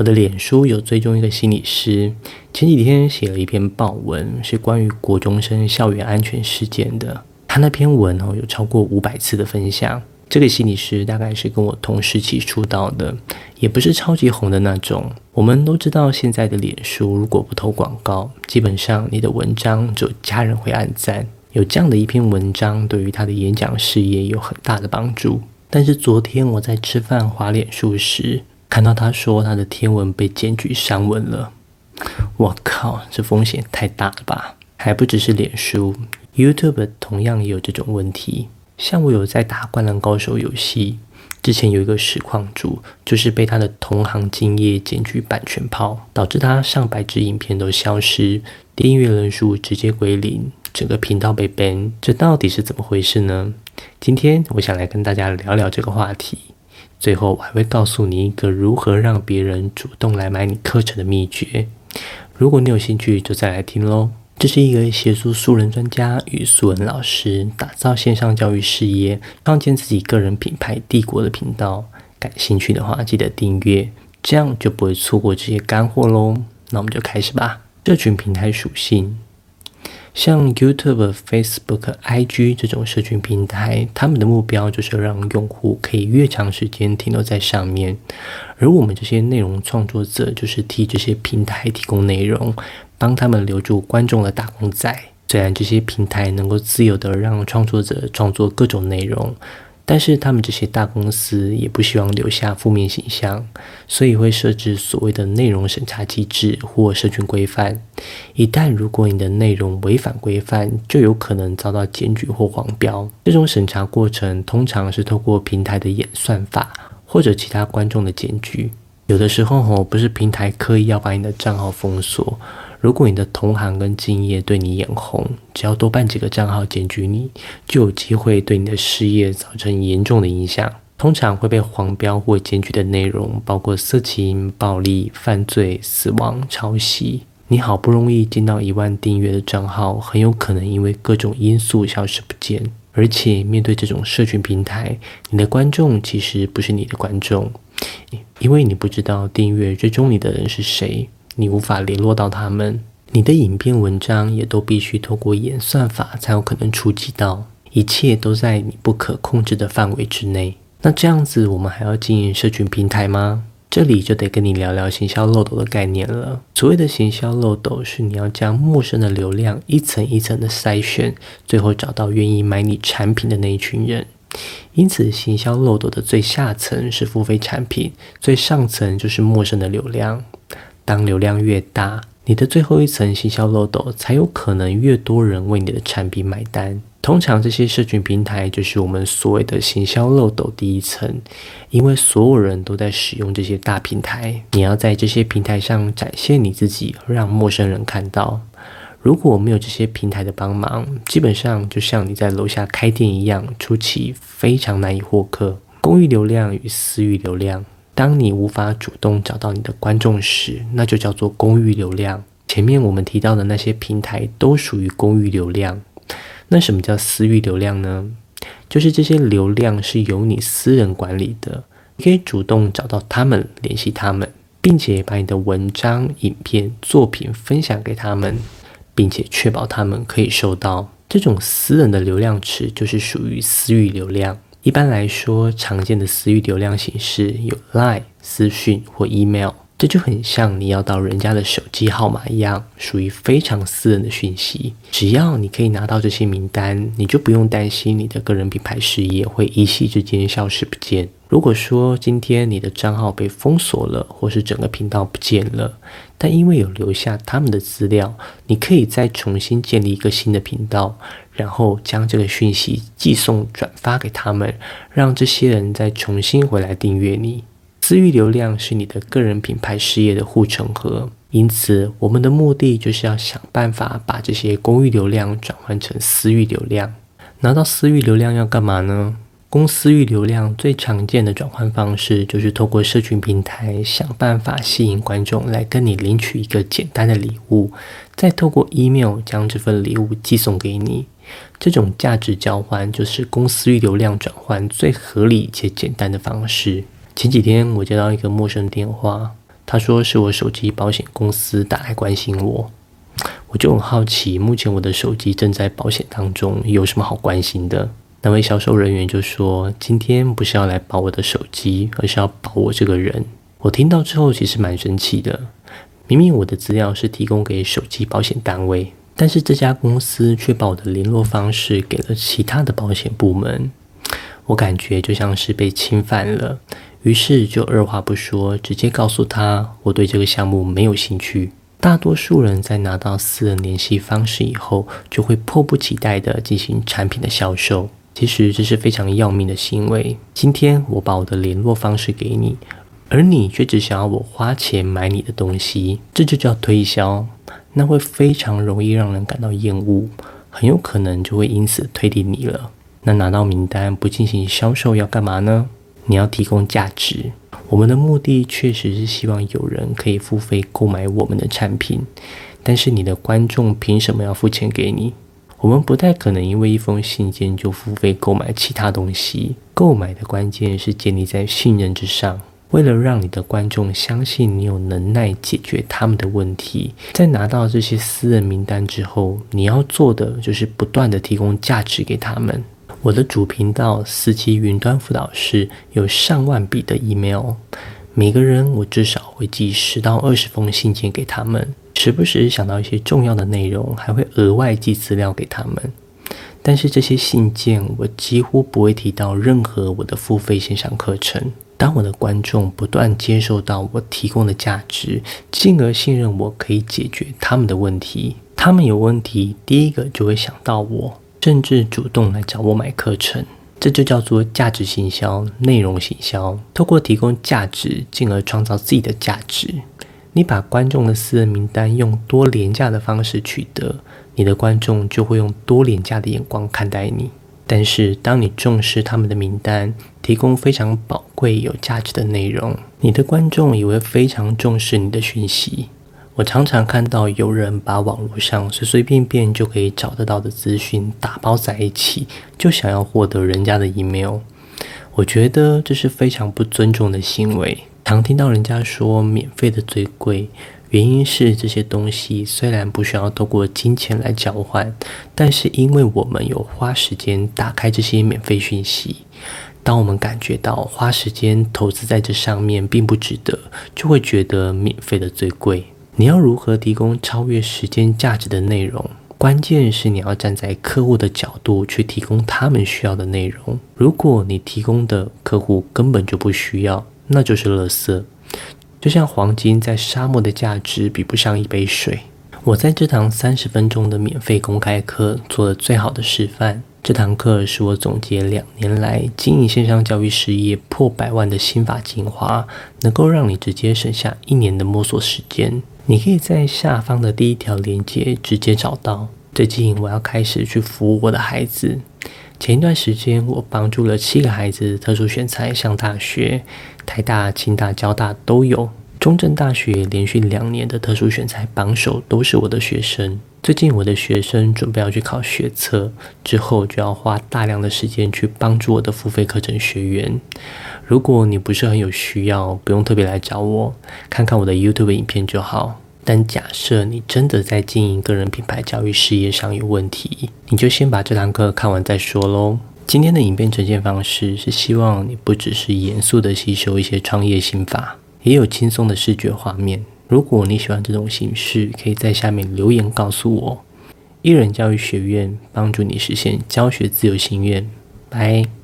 我的脸书有追踪一个心理师，前几天写了一篇报文，是关于国中生校园安全事件的。他那篇文哦，有超过五百次的分享。这个心理师大概是跟我同时期出道的，也不是超级红的那种。我们都知道，现在的脸书如果不投广告，基本上你的文章就家人会按赞。有这样的一篇文章，对于他的演讲事业有很大的帮助。但是昨天我在吃饭滑脸书时，看到他说他的天文被检举删文了，我靠，这风险太大了吧？还不只是脸书，YouTube 同样也有这种问题。像我有在打《灌篮高手》游戏，之前有一个实况主，就是被他的同行敬业检举版权炮，导致他上百支影片都消失，订阅人数直接归零，整个频道被 ban，这到底是怎么回事呢？今天我想来跟大家聊聊这个话题。最后，我还会告诉你一个如何让别人主动来买你课程的秘诀。如果你有兴趣，就再来听喽。这是一个协助素人专家与素人老师打造线上教育事业、创建自己个人品牌帝国的频道。感兴趣的话，记得订阅，这样就不会错过这些干货喽。那我们就开始吧。社群平台属性。像 YouTube、Facebook、IG 这种社群平台，他们的目标就是让用户可以越长时间停留在上面，而我们这些内容创作者就是替这些平台提供内容，帮他们留住观众的打工仔。虽然这些平台能够自由的让创作者创作各种内容。但是他们这些大公司也不希望留下负面形象，所以会设置所谓的内容审查机制或社群规范。一旦如果你的内容违反规范，就有可能遭到检举或黄标。这种审查过程通常是透过平台的演算法或者其他观众的检举。有的时候吼，不是平台刻意要把你的账号封锁。如果你的同行跟敬业对你眼红，只要多办几个账号检举你，就有机会对你的事业造成严重的影响。通常会被黄标或检举的内容包括色情、暴力、犯罪、死亡、抄袭。你好不容易进到一万订阅的账号，很有可能因为各种因素消失不见。而且面对这种社群平台，你的观众其实不是你的观众，因为你不知道订阅追踪你的人是谁。你无法联络到他们，你的影片、文章也都必须透过演算法才有可能触及到，一切都在你不可控制的范围之内。那这样子，我们还要经营社群平台吗？这里就得跟你聊聊行销漏斗的概念了。所谓的行销漏斗，是你要将陌生的流量一层一层的筛选，最后找到愿意买你产品的那一群人。因此，行销漏斗的最下层是付费产品，最上层就是陌生的流量。当流量越大，你的最后一层行销漏斗才有可能越多人为你的产品买单。通常这些社群平台就是我们所谓的行销漏斗第一层，因为所有人都在使用这些大平台，你要在这些平台上展现你自己，让陌生人看到。如果没有这些平台的帮忙，基本上就像你在楼下开店一样，初期非常难以获客。公域流量与私域流量。当你无法主动找到你的观众时，那就叫做公域流量。前面我们提到的那些平台都属于公域流量。那什么叫私域流量呢？就是这些流量是由你私人管理的，你可以主动找到他们，联系他们，并且把你的文章、影片、作品分享给他们，并且确保他们可以收到。这种私人的流量池就是属于私域流量。一般来说，常见的私域流量形式有 Line、私讯或 Email，这就很像你要到人家的手机号码一样，属于非常私人的讯息。只要你可以拿到这些名单，你就不用担心你的个人品牌事业会一夕之间消失不见。如果说今天你的账号被封锁了，或是整个频道不见了，但因为有留下他们的资料，你可以再重新建立一个新的频道，然后将这个讯息寄送转发给他们，让这些人再重新回来订阅你。私域流量是你的个人品牌事业的护城河，因此我们的目的就是要想办法把这些公域流量转换成私域流量。拿到私域流量要干嘛呢？公私域流量最常见的转换方式，就是透过社群平台想办法吸引观众来跟你领取一个简单的礼物，再透过 email 将这份礼物寄送给你。这种价值交换就是公私域流量转换最合理且简单的方式。前几天我接到一个陌生电话。他说是我手机保险公司打来关心我，我就很好奇，目前我的手机正在保险当中，有什么好关心的？那位销售人员就说：“今天不是要来保我的手机，而是要保我这个人。”我听到之后其实蛮生气的，明明我的资料是提供给手机保险单位，但是这家公司却把我的联络方式给了其他的保险部门，我感觉就像是被侵犯了。于是就二话不说，直接告诉他我对这个项目没有兴趣。大多数人在拿到私人联系方式以后，就会迫不及待地进行产品的销售。其实这是非常要命的行为。今天我把我的联络方式给你，而你却只想要我花钱买你的东西，这就叫推销。那会非常容易让人感到厌恶，很有可能就会因此推离你了。那拿到名单不进行销售要干嘛呢？你要提供价值，我们的目的确实是希望有人可以付费购买我们的产品，但是你的观众凭什么要付钱给你？我们不太可能因为一封信件就付费购买其他东西。购买的关键是建立在信任之上。为了让你的观众相信你有能耐解决他们的问题，在拿到这些私人名单之后，你要做的就是不断的提供价值给他们。我的主频道四期云端辅导室有上万笔的 email，每个人我至少会寄十到二十封信件给他们，时不时想到一些重要的内容，还会额外寄资料给他们。但是这些信件我几乎不会提到任何我的付费线上课程。当我的观众不断接受到我提供的价值，进而信任我可以解决他们的问题，他们有问题第一个就会想到我。甚至主动来找我买课程，这就叫做价值行销、内容行销。透过提供价值，进而创造自己的价值。你把观众的私人名单用多廉价的方式取得，你的观众就会用多廉价的眼光看待你。但是，当你重视他们的名单，提供非常宝贵、有价值的内容，你的观众也会非常重视你的讯息。我常常看到有人把网络上随随便便就可以找得到的资讯打包在一起，就想要获得人家的 email。我觉得这是非常不尊重的行为。常听到人家说免费的最贵，原因是这些东西虽然不需要透过金钱来交换，但是因为我们有花时间打开这些免费讯息，当我们感觉到花时间投资在这上面并不值得，就会觉得免费的最贵。你要如何提供超越时间价值的内容？关键是你要站在客户的角度去提供他们需要的内容。如果你提供的客户根本就不需要，那就是垃圾。就像黄金在沙漠的价值比不上一杯水。我在这堂三十分钟的免费公开课做了最好的示范。这堂课是我总结两年来经营线上教育事业破百万的心法精华，能够让你直接省下一年的摸索时间。你可以在下方的第一条链接直接找到。最近我要开始去服务我的孩子。前一段时间，我帮助了七个孩子特殊选材上大学，台大、清大、交大都有。中正大学连续两年的特殊选材榜首都是我的学生。最近我的学生准备要去考学测，之后就要花大量的时间去帮助我的付费课程学员。如果你不是很有需要，不用特别来找我，看看我的 YouTube 影片就好。但假设你真的在经营个人品牌教育事业上有问题，你就先把这堂课看完再说喽。今天的影片呈现方式是希望你不只是严肃的吸收一些创业心法，也有轻松的视觉画面。如果你喜欢这种形式，可以在下面留言告诉我。艺人教育学院帮助你实现教学自由心愿。拜。